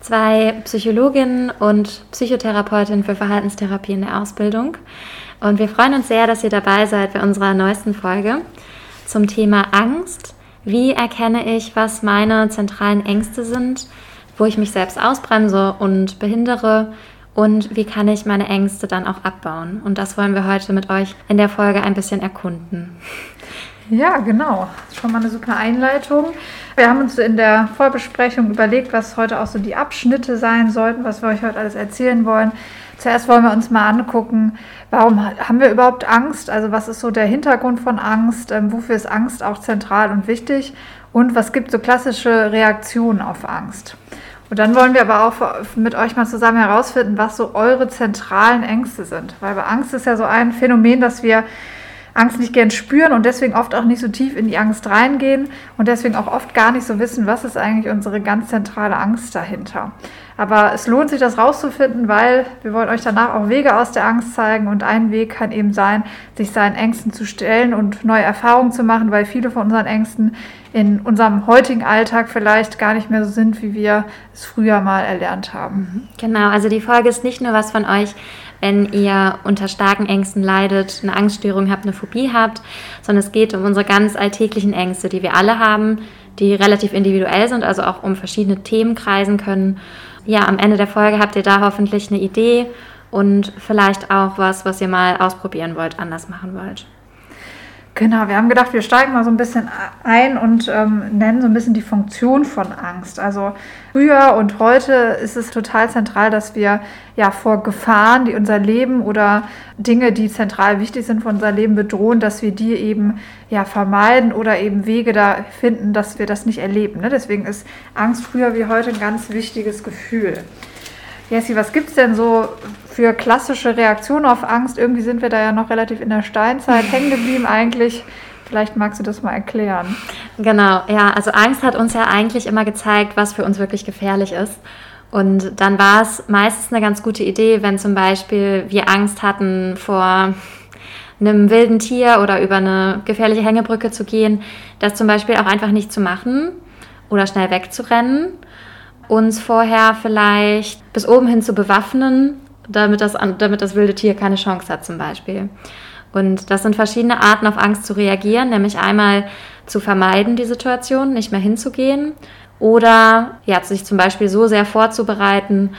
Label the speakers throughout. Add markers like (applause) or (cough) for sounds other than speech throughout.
Speaker 1: zwei Psychologinnen und Psychotherapeutinnen für Verhaltenstherapie in der Ausbildung. Und wir freuen uns sehr, dass ihr dabei seid bei unserer neuesten Folge zum Thema Angst. Wie erkenne ich, was meine zentralen Ängste sind, wo ich mich selbst ausbremse und behindere und wie kann ich meine Ängste dann auch abbauen? Und das wollen wir heute mit euch in der Folge ein bisschen erkunden.
Speaker 2: Ja, genau. Schon mal eine super Einleitung. Wir haben uns in der Vorbesprechung überlegt, was heute auch so die Abschnitte sein sollten, was wir euch heute alles erzählen wollen. Zuerst wollen wir uns mal angucken, warum haben wir überhaupt Angst? Also was ist so der Hintergrund von Angst? Ähm, wofür ist Angst auch zentral und wichtig? Und was gibt so klassische Reaktionen auf Angst? Und dann wollen wir aber auch mit euch mal zusammen herausfinden, was so eure zentralen Ängste sind. Weil Angst ist ja so ein Phänomen, dass wir Angst nicht gern spüren und deswegen oft auch nicht so tief in die Angst reingehen und deswegen auch oft gar nicht so wissen, was ist eigentlich unsere ganz zentrale Angst dahinter. Aber es lohnt sich, das rauszufinden, weil wir wollen euch danach auch Wege aus der Angst zeigen. Und ein Weg kann eben sein, sich seinen Ängsten zu stellen und neue Erfahrungen zu machen, weil viele von unseren Ängsten in unserem heutigen Alltag vielleicht gar nicht mehr so sind, wie wir es früher mal erlernt haben.
Speaker 1: Genau, also die Folge ist nicht nur was von euch, wenn ihr unter starken Ängsten leidet, eine Angststörung habt, eine Phobie habt, sondern es geht um unsere ganz alltäglichen Ängste, die wir alle haben, die relativ individuell sind, also auch um verschiedene Themen kreisen können ja, am Ende der Folge habt ihr da hoffentlich eine Idee und vielleicht auch was, was ihr mal ausprobieren wollt, anders machen wollt.
Speaker 2: Genau, wir haben gedacht, wir steigen mal so ein bisschen ein und ähm, nennen so ein bisschen die Funktion von Angst. Also früher und heute ist es total zentral, dass wir ja vor Gefahren, die unser Leben oder Dinge, die zentral wichtig sind für unser Leben bedrohen, dass wir die eben ja vermeiden oder eben Wege da finden, dass wir das nicht erleben. Ne? Deswegen ist Angst früher wie heute ein ganz wichtiges Gefühl. Jessie, was gibt es denn so für klassische Reaktionen auf Angst? Irgendwie sind wir da ja noch relativ in der Steinzeit (laughs) hängen geblieben eigentlich. Vielleicht magst du das mal erklären.
Speaker 1: Genau, ja, also Angst hat uns ja eigentlich immer gezeigt, was für uns wirklich gefährlich ist. Und dann war es meistens eine ganz gute Idee, wenn zum Beispiel wir Angst hatten vor einem wilden Tier oder über eine gefährliche Hängebrücke zu gehen, das zum Beispiel auch einfach nicht zu machen oder schnell wegzurennen, uns vorher vielleicht bis oben hin zu bewaffnen, damit das, damit das wilde Tier keine Chance hat zum Beispiel. Und das sind verschiedene Arten, auf Angst zu reagieren, nämlich einmal zu vermeiden, die Situation, nicht mehr hinzugehen oder ja, sich zum Beispiel so sehr vorzubereiten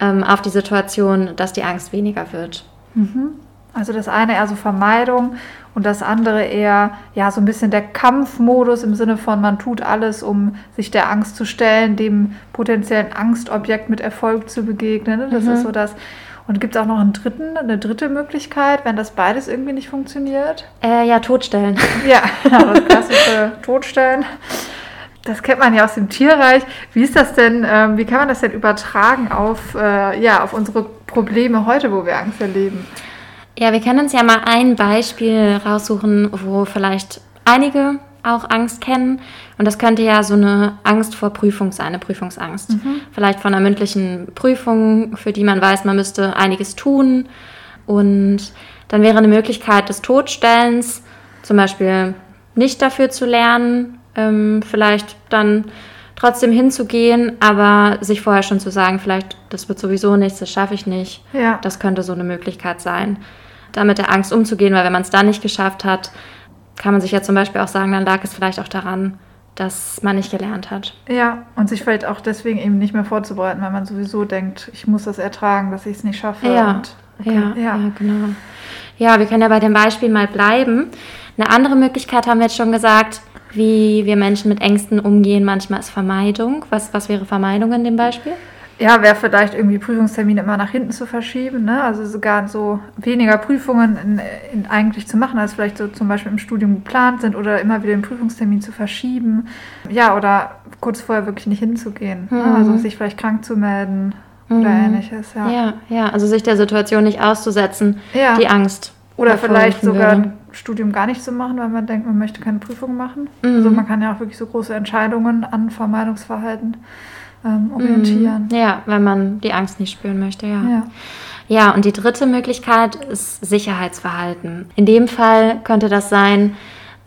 Speaker 1: ähm, auf die Situation, dass die Angst weniger wird.
Speaker 2: Mhm. Also das eine eher so Vermeidung und das andere eher ja so ein bisschen der Kampfmodus im Sinne von man tut alles, um sich der Angst zu stellen, dem potenziellen Angstobjekt mit Erfolg zu begegnen. Das mhm. ist so das. Und gibt es auch noch einen dritten, eine dritte Möglichkeit, wenn das beides irgendwie nicht funktioniert?
Speaker 1: Äh, ja, totstellen. (laughs) (laughs)
Speaker 2: Ja, das klassische Totstellen. Das kennt man ja aus dem Tierreich. Wie ist das denn, ähm, wie kann man das denn übertragen auf, äh, ja, auf unsere Probleme heute, wo wir Angst erleben?
Speaker 1: Ja, wir können uns ja mal ein Beispiel raussuchen, wo vielleicht einige auch Angst kennen. Und das könnte ja so eine Angst vor Prüfung sein, eine Prüfungsangst. Mhm. Vielleicht von einer mündlichen Prüfung, für die man weiß, man müsste einiges tun. Und dann wäre eine Möglichkeit des Todstellens, zum Beispiel nicht dafür zu lernen, ähm, vielleicht dann trotzdem hinzugehen, aber sich vorher schon zu sagen, vielleicht, das wird sowieso nichts, das schaffe ich nicht. Ja. Das könnte so eine Möglichkeit sein, da mit der Angst umzugehen, weil wenn man es dann nicht geschafft hat, kann man sich ja zum Beispiel auch sagen, dann lag es vielleicht auch daran, dass man nicht gelernt hat.
Speaker 2: Ja, und sich vielleicht auch deswegen eben nicht mehr vorzubereiten, weil man sowieso denkt, ich muss das ertragen, dass ich es nicht schaffe.
Speaker 1: Ja, und, okay, ja, ja. ja, genau. Ja, wir können ja bei dem Beispiel mal bleiben. Eine andere Möglichkeit haben wir jetzt schon gesagt, wie wir Menschen mit Ängsten umgehen. Manchmal ist Vermeidung. Was, was wäre Vermeidung in dem Beispiel?
Speaker 2: Ja, wäre vielleicht irgendwie Prüfungstermine immer nach hinten zu verschieben, ne? also sogar so weniger Prüfungen in, in eigentlich zu machen, als vielleicht so zum Beispiel im Studium geplant sind oder immer wieder den Prüfungstermin zu verschieben. Ja, oder kurz vorher wirklich nicht hinzugehen. Ne? Mhm. Ne? Also sich vielleicht krank zu melden mhm. oder ähnliches. Ja.
Speaker 1: ja, ja, also sich der Situation nicht auszusetzen,
Speaker 2: ja.
Speaker 1: die Angst.
Speaker 2: Oder vielleicht sogar würde. ein Studium gar nicht zu machen, weil man denkt, man möchte keine Prüfung machen. Mhm. Also man kann ja auch wirklich so große Entscheidungen an Vermeidungsverhalten ähm, orientieren.
Speaker 1: Mhm. Ja, wenn man die Angst nicht spüren möchte, ja. ja. Ja, und die dritte Möglichkeit ist Sicherheitsverhalten. In dem Fall könnte das sein,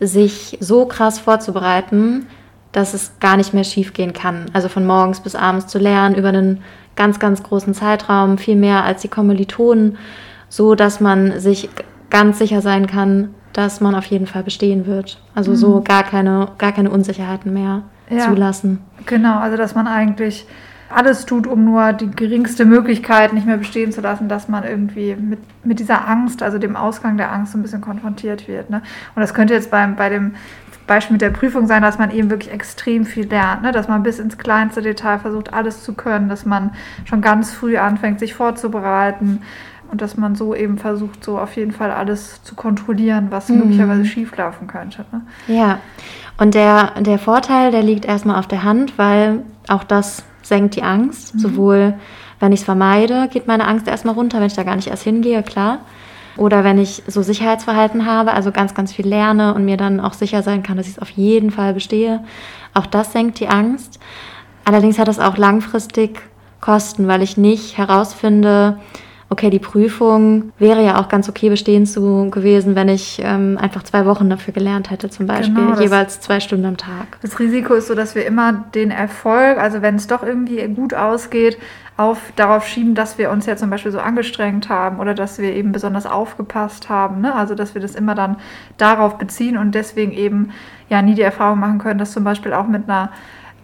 Speaker 1: sich so krass vorzubereiten, dass es gar nicht mehr schiefgehen kann. Also von morgens bis abends zu lernen über einen ganz, ganz großen Zeitraum, viel mehr als die Kommilitonen, so dass man sich ganz sicher sein kann, dass man auf jeden Fall bestehen wird. Also mhm. so gar keine, gar keine Unsicherheiten mehr ja, zulassen.
Speaker 2: Genau, also dass man eigentlich alles tut, um nur die geringste Möglichkeit nicht mehr bestehen zu lassen, dass man irgendwie mit, mit dieser Angst, also dem Ausgang der Angst, so ein bisschen konfrontiert wird. Ne? Und das könnte jetzt beim, bei dem Beispiel mit der Prüfung sein, dass man eben wirklich extrem viel lernt, ne? dass man bis ins kleinste Detail versucht, alles zu können, dass man schon ganz früh anfängt, sich vorzubereiten und dass man so eben versucht, so auf jeden Fall alles zu kontrollieren, was mhm. möglicherweise schieflaufen könnte. Ne?
Speaker 1: Ja, und der, der Vorteil, der liegt erstmal auf der Hand, weil auch das senkt die Angst. Mhm. Sowohl wenn ich es vermeide, geht meine Angst erstmal runter, wenn ich da gar nicht erst hingehe, klar. Oder wenn ich so Sicherheitsverhalten habe, also ganz, ganz viel lerne und mir dann auch sicher sein kann, dass ich es auf jeden Fall bestehe. Auch das senkt die Angst. Allerdings hat es auch langfristig Kosten, weil ich nicht herausfinde, okay, die Prüfung wäre ja auch ganz okay bestehen zu gewesen, wenn ich ähm, einfach zwei Wochen dafür gelernt hätte, zum Beispiel, genau, jeweils zwei Stunden am Tag.
Speaker 2: Das Risiko ist so, dass wir immer den Erfolg, also wenn es doch irgendwie gut ausgeht, auf, darauf schieben, dass wir uns ja zum Beispiel so angestrengt haben oder dass wir eben besonders aufgepasst haben. Ne? Also dass wir das immer dann darauf beziehen und deswegen eben ja nie die Erfahrung machen können, dass zum Beispiel auch mit einer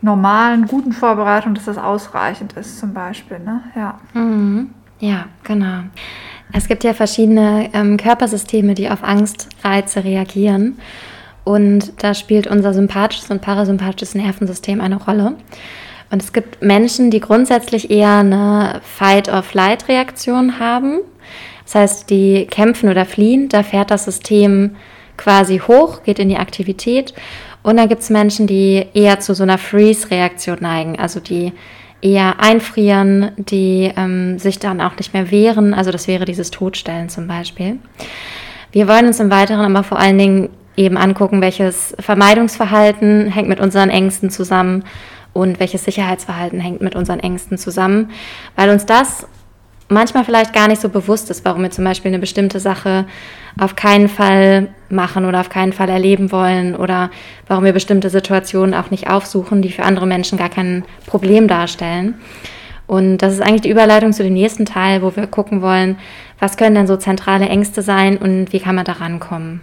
Speaker 2: normalen, guten Vorbereitung, dass das ausreichend ist zum Beispiel. Ne? Ja.
Speaker 1: Mhm. Ja, genau. Es gibt ja verschiedene ähm, Körpersysteme, die auf Angstreize reagieren. Und da spielt unser sympathisches und parasympathisches Nervensystem eine Rolle. Und es gibt Menschen, die grundsätzlich eher eine Fight-or-Flight-Reaktion haben. Das heißt, die kämpfen oder fliehen, da fährt das System quasi hoch, geht in die Aktivität. Und dann gibt es Menschen, die eher zu so einer Freeze-Reaktion neigen, also die eher einfrieren, die ähm, sich dann auch nicht mehr wehren. Also das wäre dieses Todstellen zum Beispiel. Wir wollen uns im Weiteren aber vor allen Dingen eben angucken, welches Vermeidungsverhalten hängt mit unseren Ängsten zusammen und welches Sicherheitsverhalten hängt mit unseren Ängsten zusammen, weil uns das manchmal vielleicht gar nicht so bewusst ist, warum wir zum Beispiel eine bestimmte Sache auf keinen Fall machen oder auf keinen Fall erleben wollen oder warum wir bestimmte Situationen auch nicht aufsuchen, die für andere Menschen gar kein Problem darstellen. Und das ist eigentlich die Überleitung zu dem nächsten Teil, wo wir gucken wollen, was können denn so zentrale Ängste sein und wie kann man da rankommen.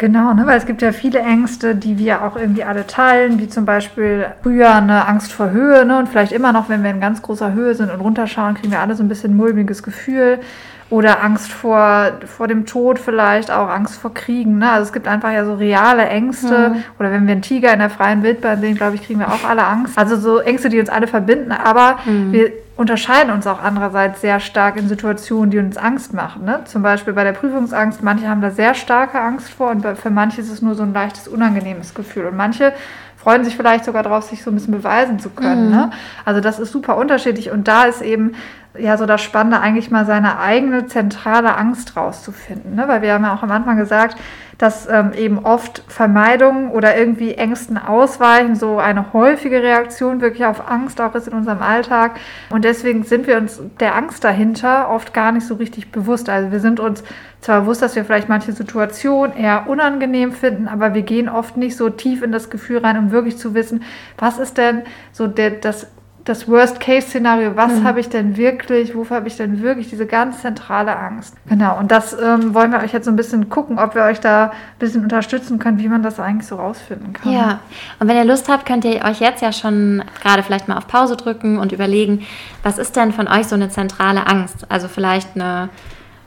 Speaker 2: Genau, ne, weil es gibt ja viele Ängste, die wir auch irgendwie alle teilen, wie zum Beispiel früher eine Angst vor Höhe ne, und vielleicht immer noch, wenn wir in ganz großer Höhe sind und runterschauen, kriegen wir alle so ein bisschen mulmiges Gefühl oder Angst vor, vor dem Tod vielleicht, auch Angst vor Kriegen. Ne? Also es gibt einfach ja so reale Ängste. Mhm. Oder wenn wir einen Tiger in der freien Wildbahn sehen, glaube ich, kriegen wir auch alle Angst. Also so Ängste, die uns alle verbinden. Aber mhm. wir unterscheiden uns auch andererseits sehr stark in Situationen, die uns Angst machen. Ne? Zum Beispiel bei der Prüfungsangst, manche haben da sehr starke Angst vor und für manche ist es nur so ein leichtes, unangenehmes Gefühl. Und manche freuen sich vielleicht sogar darauf, sich so ein bisschen beweisen zu können. Mhm. Ne? Also das ist super unterschiedlich und da ist eben ja so das Spannende, eigentlich mal seine eigene zentrale Angst rauszufinden. Ne? Weil wir haben ja auch am Anfang gesagt, dass ähm, eben oft Vermeidung oder irgendwie Ängsten ausweichen, so eine häufige Reaktion wirklich auf Angst auch ist in unserem Alltag. Und deswegen sind wir uns der Angst dahinter oft gar nicht so richtig bewusst. Also wir sind uns zwar bewusst, dass wir vielleicht manche Situationen eher unangenehm finden, aber wir gehen oft nicht so tief in das Gefühl rein, um wirklich zu wissen, was ist denn so der, das das Worst-Case-Szenario, was mhm. habe ich denn wirklich, wofür habe ich denn wirklich diese ganz zentrale Angst? Genau, und das ähm, wollen wir euch jetzt so ein bisschen gucken, ob wir euch da ein bisschen unterstützen können, wie man das eigentlich so rausfinden kann.
Speaker 1: Ja, und wenn ihr Lust habt, könnt ihr euch jetzt ja schon gerade vielleicht mal auf Pause drücken und überlegen, was ist denn von euch so eine zentrale Angst? Also vielleicht eine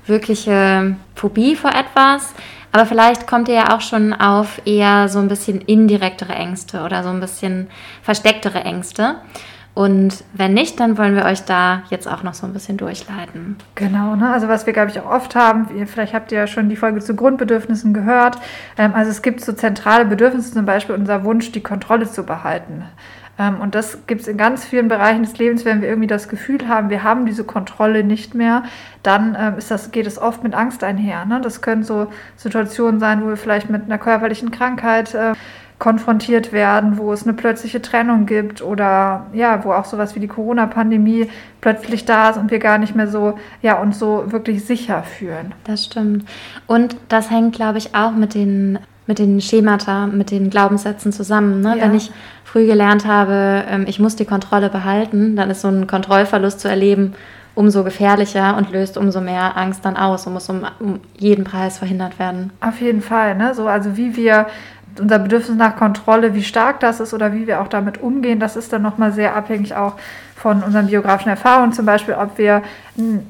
Speaker 1: wirkliche Phobie vor etwas, aber vielleicht kommt ihr ja auch schon auf eher so ein bisschen indirektere Ängste oder so ein bisschen verstecktere Ängste. Und wenn nicht, dann wollen wir euch da jetzt auch noch so ein bisschen durchleiten.
Speaker 2: Genau, ne? also was wir, glaube ich, auch oft haben, vielleicht habt ihr ja schon die Folge zu Grundbedürfnissen gehört. Ähm, also es gibt so zentrale Bedürfnisse, zum Beispiel unser Wunsch, die Kontrolle zu behalten. Ähm, und das gibt es in ganz vielen Bereichen des Lebens, wenn wir irgendwie das Gefühl haben, wir haben diese Kontrolle nicht mehr, dann ähm, ist das, geht es oft mit Angst einher. Ne? Das können so Situationen sein, wo wir vielleicht mit einer körperlichen Krankheit äh, konfrontiert werden, wo es eine plötzliche Trennung gibt oder ja, wo auch sowas wie die Corona-Pandemie plötzlich da ist und wir gar nicht mehr so, ja, uns so wirklich sicher fühlen.
Speaker 1: Das stimmt. Und das hängt, glaube ich, auch mit den mit den Schemata, mit den Glaubenssätzen zusammen. Ne? Ja. Wenn ich früh gelernt habe, ähm, ich muss die Kontrolle behalten, dann ist so ein Kontrollverlust zu erleben umso gefährlicher und löst umso mehr Angst dann aus und muss um, um jeden Preis verhindert werden.
Speaker 2: Auf jeden Fall, ne? So, also wie wir unser Bedürfnis nach Kontrolle, wie stark das ist oder wie wir auch damit umgehen, das ist dann nochmal sehr abhängig auch von unseren biografischen Erfahrungen, zum Beispiel, ob wir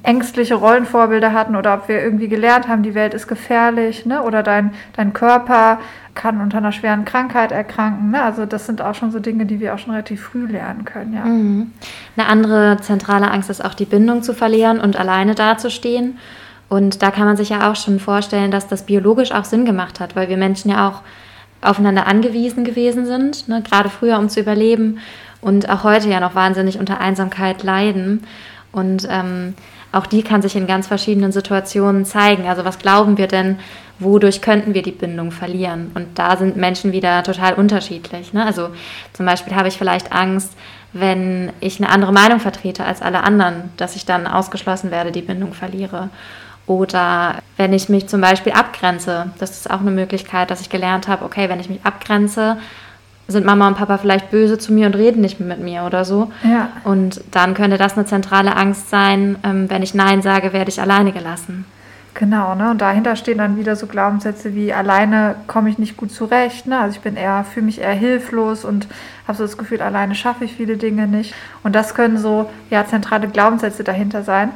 Speaker 2: ängstliche Rollenvorbilder hatten oder ob wir irgendwie gelernt haben, die Welt ist gefährlich, ne? oder dein, dein Körper kann unter einer schweren Krankheit erkranken. Ne? Also das sind auch schon so Dinge, die wir auch schon relativ früh lernen können. Ja.
Speaker 1: Mhm. Eine andere zentrale Angst ist auch die Bindung zu verlieren und alleine dazustehen. Und da kann man sich ja auch schon vorstellen, dass das biologisch auch Sinn gemacht hat, weil wir Menschen ja auch aufeinander angewiesen gewesen sind, ne? gerade früher, um zu überleben und auch heute ja noch wahnsinnig unter Einsamkeit leiden. Und ähm, auch die kann sich in ganz verschiedenen Situationen zeigen. Also was glauben wir denn, wodurch könnten wir die Bindung verlieren? Und da sind Menschen wieder total unterschiedlich. Ne? Also zum Beispiel habe ich vielleicht Angst, wenn ich eine andere Meinung vertrete als alle anderen, dass ich dann ausgeschlossen werde, die Bindung verliere. Oder wenn ich mich zum Beispiel abgrenze, das ist auch eine Möglichkeit, dass ich gelernt habe, okay, wenn ich mich abgrenze, sind Mama und Papa vielleicht böse zu mir und reden nicht mehr mit mir oder so. Ja. Und dann könnte das eine zentrale Angst sein, ähm, wenn ich Nein sage, werde ich alleine gelassen.
Speaker 2: Genau, ne? Und dahinter stehen dann wieder so Glaubenssätze wie alleine komme ich nicht gut zurecht, ne? Also ich bin eher, fühle mich eher hilflos und habe so das Gefühl, alleine schaffe ich viele Dinge nicht. Und das können so ja zentrale Glaubenssätze dahinter sein.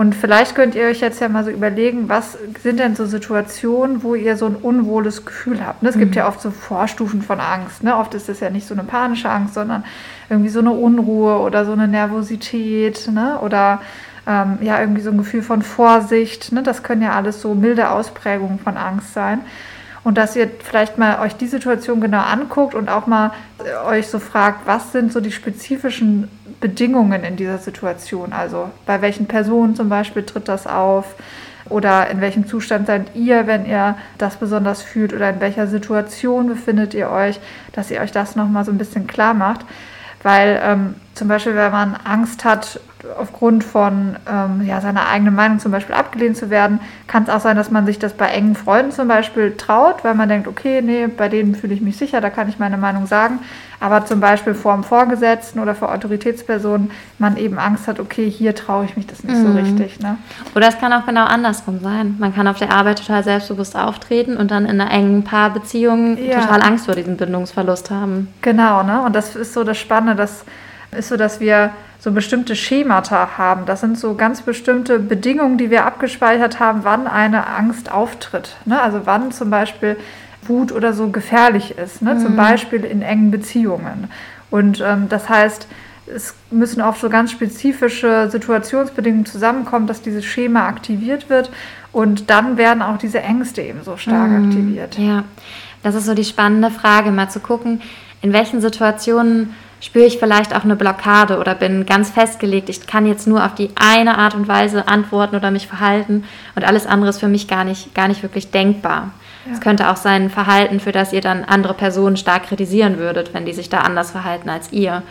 Speaker 2: Und vielleicht könnt ihr euch jetzt ja mal so überlegen, was sind denn so Situationen, wo ihr so ein unwohles Gefühl habt. Ne? Es mhm. gibt ja oft so Vorstufen von Angst. Ne? Oft ist es ja nicht so eine panische Angst, sondern irgendwie so eine Unruhe oder so eine Nervosität ne? oder ähm, ja irgendwie so ein Gefühl von Vorsicht. Ne? Das können ja alles so milde Ausprägungen von Angst sein und dass ihr vielleicht mal euch die Situation genau anguckt und auch mal äh, euch so fragt, was sind so die spezifischen Bedingungen in dieser Situation? Also bei welchen Personen zum Beispiel tritt das auf? Oder in welchem Zustand seid ihr, wenn ihr das besonders fühlt? Oder in welcher Situation befindet ihr euch, dass ihr euch das nochmal so ein bisschen klar macht? Weil ähm, zum Beispiel, wenn man Angst hat, aufgrund von ähm, ja, seiner eigenen Meinung zum Beispiel abgelehnt zu werden, kann es auch sein, dass man sich das bei engen Freunden zum Beispiel traut, weil man denkt, okay, nee, bei denen fühle ich mich sicher, da kann ich meine Meinung sagen. Aber zum Beispiel vor dem Vorgesetzten oder vor Autoritätspersonen man eben Angst hat, okay, hier traue ich mich das nicht mhm. so richtig. Ne?
Speaker 1: Oder es kann auch genau andersrum sein. Man kann auf der Arbeit total selbstbewusst auftreten und dann in einer engen Paarbeziehung ja. total Angst vor diesem Bindungsverlust haben.
Speaker 2: Genau, ne? Und das ist so das Spannende, das ist so, dass wir so bestimmte Schemata haben. Das sind so ganz bestimmte Bedingungen, die wir abgespeichert haben, wann eine Angst auftritt. Ne? Also wann zum Beispiel Wut oder so gefährlich ist. Ne? Mhm. Zum Beispiel in engen Beziehungen. Und ähm, das heißt, es müssen auch so ganz spezifische Situationsbedingungen zusammenkommen, dass dieses Schema aktiviert wird. Und dann werden auch diese Ängste eben so stark mhm. aktiviert.
Speaker 1: Ja, das ist so die spannende Frage, mal zu gucken, in welchen Situationen spüre ich vielleicht auch eine Blockade oder bin ganz festgelegt, ich kann jetzt nur auf die eine Art und Weise antworten oder mich verhalten und alles andere ist für mich gar nicht, gar nicht wirklich denkbar. Es ja. könnte auch sein Verhalten, für das ihr dann andere Personen stark kritisieren würdet, wenn die sich da anders verhalten als ihr.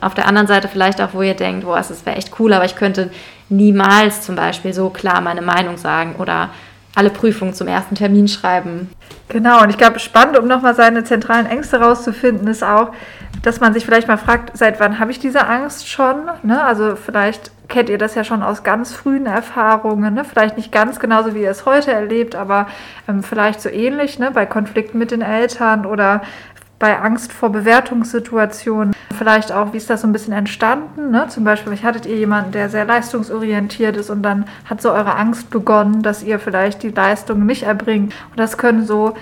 Speaker 1: Auf der anderen Seite vielleicht auch, wo ihr denkt, boah, es wäre echt cool, aber ich könnte niemals zum Beispiel so klar meine Meinung sagen oder alle Prüfungen zum ersten Termin schreiben.
Speaker 2: Genau, und ich glaube, spannend, um nochmal seine zentralen Ängste rauszufinden, ist auch, dass man sich vielleicht mal fragt, seit wann habe ich diese Angst schon? Ne? Also vielleicht kennt ihr das ja schon aus ganz frühen Erfahrungen, ne? vielleicht nicht ganz genauso, wie ihr es heute erlebt, aber ähm, vielleicht so ähnlich, ne? bei Konflikten mit den Eltern oder bei Angst vor Bewertungssituationen. Vielleicht auch, wie ist das so ein bisschen entstanden? Ne? Zum Beispiel, vielleicht hattet ihr jemanden, der sehr leistungsorientiert ist und dann hat so eure Angst begonnen, dass ihr vielleicht die Leistung nicht erbringt. Und das können so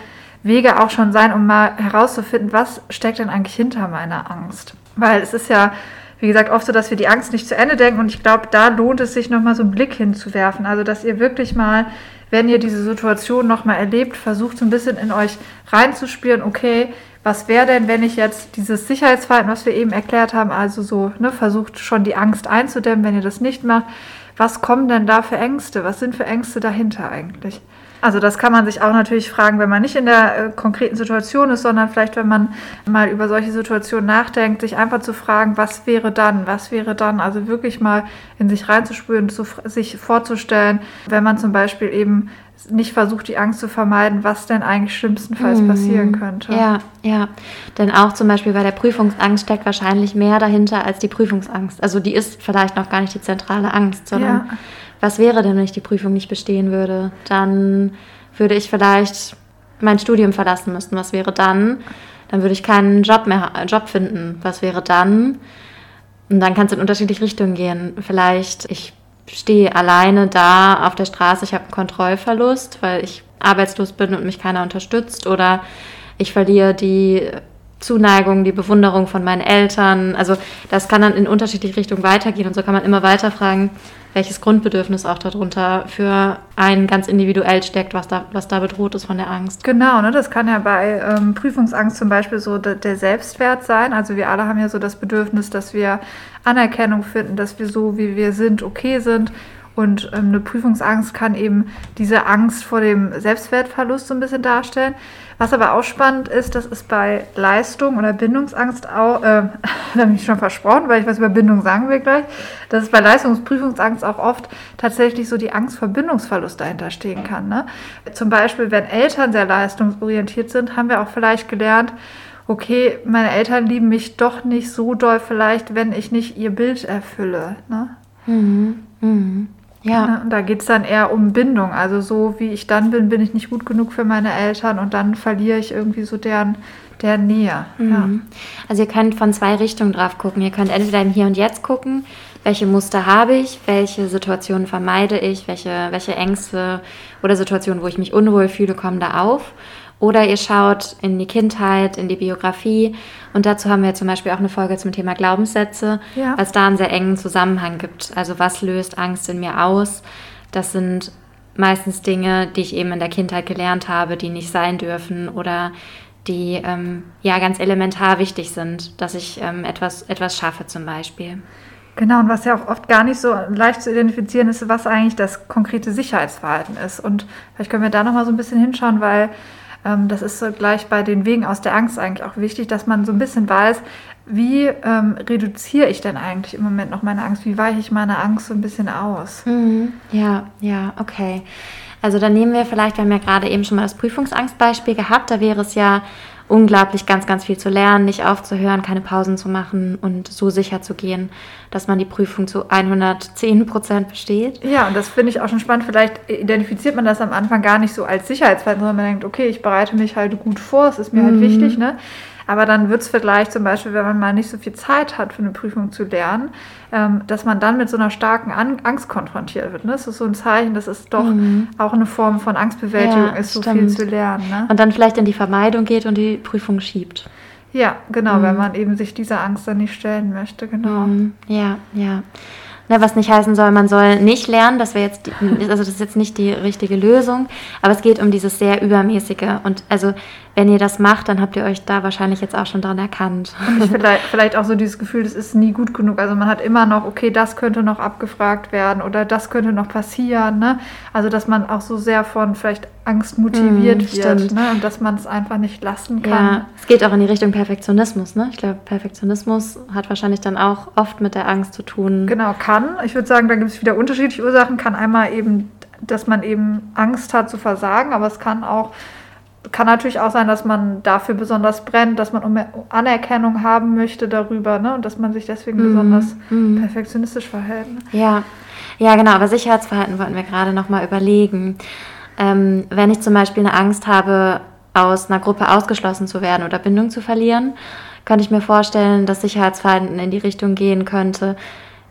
Speaker 2: Wege auch schon sein, um mal herauszufinden, was steckt denn eigentlich hinter meiner Angst. Weil es ist ja, wie gesagt, oft so, dass wir die Angst nicht zu Ende denken und ich glaube, da lohnt es sich nochmal so einen Blick hinzuwerfen. Also, dass ihr wirklich mal, wenn ihr diese Situation nochmal erlebt, versucht so ein bisschen in euch reinzuspielen, okay, was wäre denn, wenn ich jetzt dieses Sicherheitsverhalten, was wir eben erklärt haben, also so ne, versucht schon die Angst einzudämmen, wenn ihr das nicht macht, was kommen denn da für Ängste? Was sind für Ängste dahinter eigentlich? Also das kann man sich auch natürlich fragen, wenn man nicht in der äh, konkreten Situation ist, sondern vielleicht, wenn man mal über solche Situationen nachdenkt, sich einfach zu fragen, was wäre dann, was wäre dann, also wirklich mal in sich reinzuspüren, zu, sich vorzustellen, wenn man zum Beispiel eben nicht versucht, die Angst zu vermeiden, was denn eigentlich schlimmstenfalls mhm. passieren könnte.
Speaker 1: Ja, ja. Denn auch zum Beispiel bei der Prüfungsangst steckt wahrscheinlich mehr dahinter als die Prüfungsangst. Also die ist vielleicht noch gar nicht die zentrale Angst, sondern ja was wäre denn, wenn ich die Prüfung nicht bestehen würde? Dann würde ich vielleicht mein Studium verlassen müssen. Was wäre dann? Dann würde ich keinen Job mehr Job finden. Was wäre dann? Und dann kann es in unterschiedliche Richtungen gehen. Vielleicht ich stehe alleine da auf der Straße, ich habe einen Kontrollverlust, weil ich arbeitslos bin und mich keiner unterstützt oder ich verliere die Zuneigung, die Bewunderung von meinen Eltern. Also das kann dann in unterschiedliche Richtungen weitergehen und so kann man immer weiter fragen, welches Grundbedürfnis auch darunter für einen ganz individuell steckt, was da, was da bedroht ist von der Angst.
Speaker 2: Genau, ne, das kann ja bei ähm, Prüfungsangst zum Beispiel so de, der Selbstwert sein. Also wir alle haben ja so das Bedürfnis, dass wir Anerkennung finden, dass wir so, wie wir sind, okay sind. Und ähm, eine Prüfungsangst kann eben diese Angst vor dem Selbstwertverlust so ein bisschen darstellen. Was aber auch spannend ist, das ist bei Leistung oder Bindungsangst auch, äh, (laughs) da habe ich schon versprochen, weil ich was über Bindung sagen will gleich, dass es bei Leistungsprüfungsangst auch oft tatsächlich so die Angst vor Bindungsverlust dahinter stehen kann. Ne? Zum Beispiel, wenn Eltern sehr leistungsorientiert sind, haben wir auch vielleicht gelernt, okay, meine Eltern lieben mich doch nicht so doll vielleicht, wenn ich nicht ihr Bild erfülle. Ne? Mhm. Mhm. Ja. Ne, da geht es dann eher um Bindung. Also so wie ich dann bin, bin ich nicht gut genug für meine Eltern und dann verliere ich irgendwie so deren, deren Nähe. Mhm. Ja.
Speaker 1: Also ihr könnt von zwei Richtungen drauf gucken. Ihr könnt entweder im Hier und Jetzt gucken, welche Muster habe ich, welche Situationen vermeide ich, welche, welche Ängste oder Situationen, wo ich mich unwohl fühle, kommen da auf. Oder ihr schaut in die Kindheit, in die Biografie. Und dazu haben wir zum Beispiel auch eine Folge zum Thema Glaubenssätze, ja. weil es da einen sehr engen Zusammenhang gibt. Also was löst Angst in mir aus? Das sind meistens Dinge, die ich eben in der Kindheit gelernt habe, die nicht sein dürfen oder die ähm, ja ganz elementar wichtig sind, dass ich ähm, etwas, etwas schaffe zum Beispiel.
Speaker 2: Genau, und was ja auch oft gar nicht so leicht zu identifizieren ist, was eigentlich das konkrete Sicherheitsverhalten ist. Und vielleicht können wir da nochmal so ein bisschen hinschauen, weil ähm, das ist so gleich bei den Wegen aus der Angst eigentlich auch wichtig, dass man so ein bisschen weiß, wie ähm, reduziere ich denn eigentlich im Moment noch meine Angst? Wie weiche ich meine Angst so ein bisschen aus?
Speaker 1: Mhm. Ja, ja, okay. Also dann nehmen wir vielleicht, wir haben ja gerade eben schon mal das Prüfungsangstbeispiel gehabt, da wäre es ja unglaublich ganz, ganz viel zu lernen, nicht aufzuhören, keine Pausen zu machen und so sicher zu gehen, dass man die Prüfung zu 110 Prozent besteht.
Speaker 2: Ja, und das finde ich auch schon spannend. Vielleicht identifiziert man das am Anfang gar nicht so als Sicherheitsfall, sondern man denkt, okay, ich bereite mich halt gut vor, es ist mir halt mhm. halt wichtig, ne? Aber dann wird es vielleicht zum Beispiel, wenn man mal nicht so viel Zeit hat für eine Prüfung zu lernen, ähm, dass man dann mit so einer starken An Angst konfrontiert wird. Ne? Das ist so ein Zeichen, dass es doch mhm. auch eine Form von Angstbewältigung ja, ist, so stimmt. viel zu lernen. Ne?
Speaker 1: Und dann vielleicht in die Vermeidung geht und die Prüfung schiebt.
Speaker 2: Ja, genau, mhm. wenn man eben sich dieser Angst dann nicht stellen möchte, genau. Mhm.
Speaker 1: Ja, ja. Ne, was nicht heißen soll, man soll nicht lernen, das wäre jetzt, also das ist jetzt nicht die richtige Lösung, aber es geht um dieses sehr übermäßige und also wenn ihr das macht, dann habt ihr euch da wahrscheinlich jetzt auch schon dran erkannt.
Speaker 2: Und (laughs) vielleicht, vielleicht auch so dieses Gefühl, das ist nie gut genug. Also man hat immer noch, okay, das könnte noch abgefragt werden oder das könnte noch passieren. Ne? Also dass man auch so sehr von vielleicht Angst motiviert mm, wird ne? und dass man es einfach nicht lassen kann. Ja,
Speaker 1: es geht auch in die Richtung Perfektionismus. Ne? Ich glaube, Perfektionismus hat wahrscheinlich dann auch oft mit der Angst zu tun.
Speaker 2: Genau, kann. Ich würde sagen, da gibt es wieder unterschiedliche Ursachen. Kann einmal eben, dass man eben Angst hat zu versagen, aber es kann auch kann natürlich auch sein, dass man dafür besonders brennt, dass man Anerkennung haben möchte darüber ne? und dass man sich deswegen mm. besonders mm. perfektionistisch verhält. Ne?
Speaker 1: Ja. ja, genau. Aber Sicherheitsverhalten wollten wir gerade nochmal überlegen. Ähm, wenn ich zum Beispiel eine Angst habe, aus einer Gruppe ausgeschlossen zu werden oder Bindung zu verlieren, könnte ich mir vorstellen, dass Sicherheitsverhalten in die Richtung gehen könnte,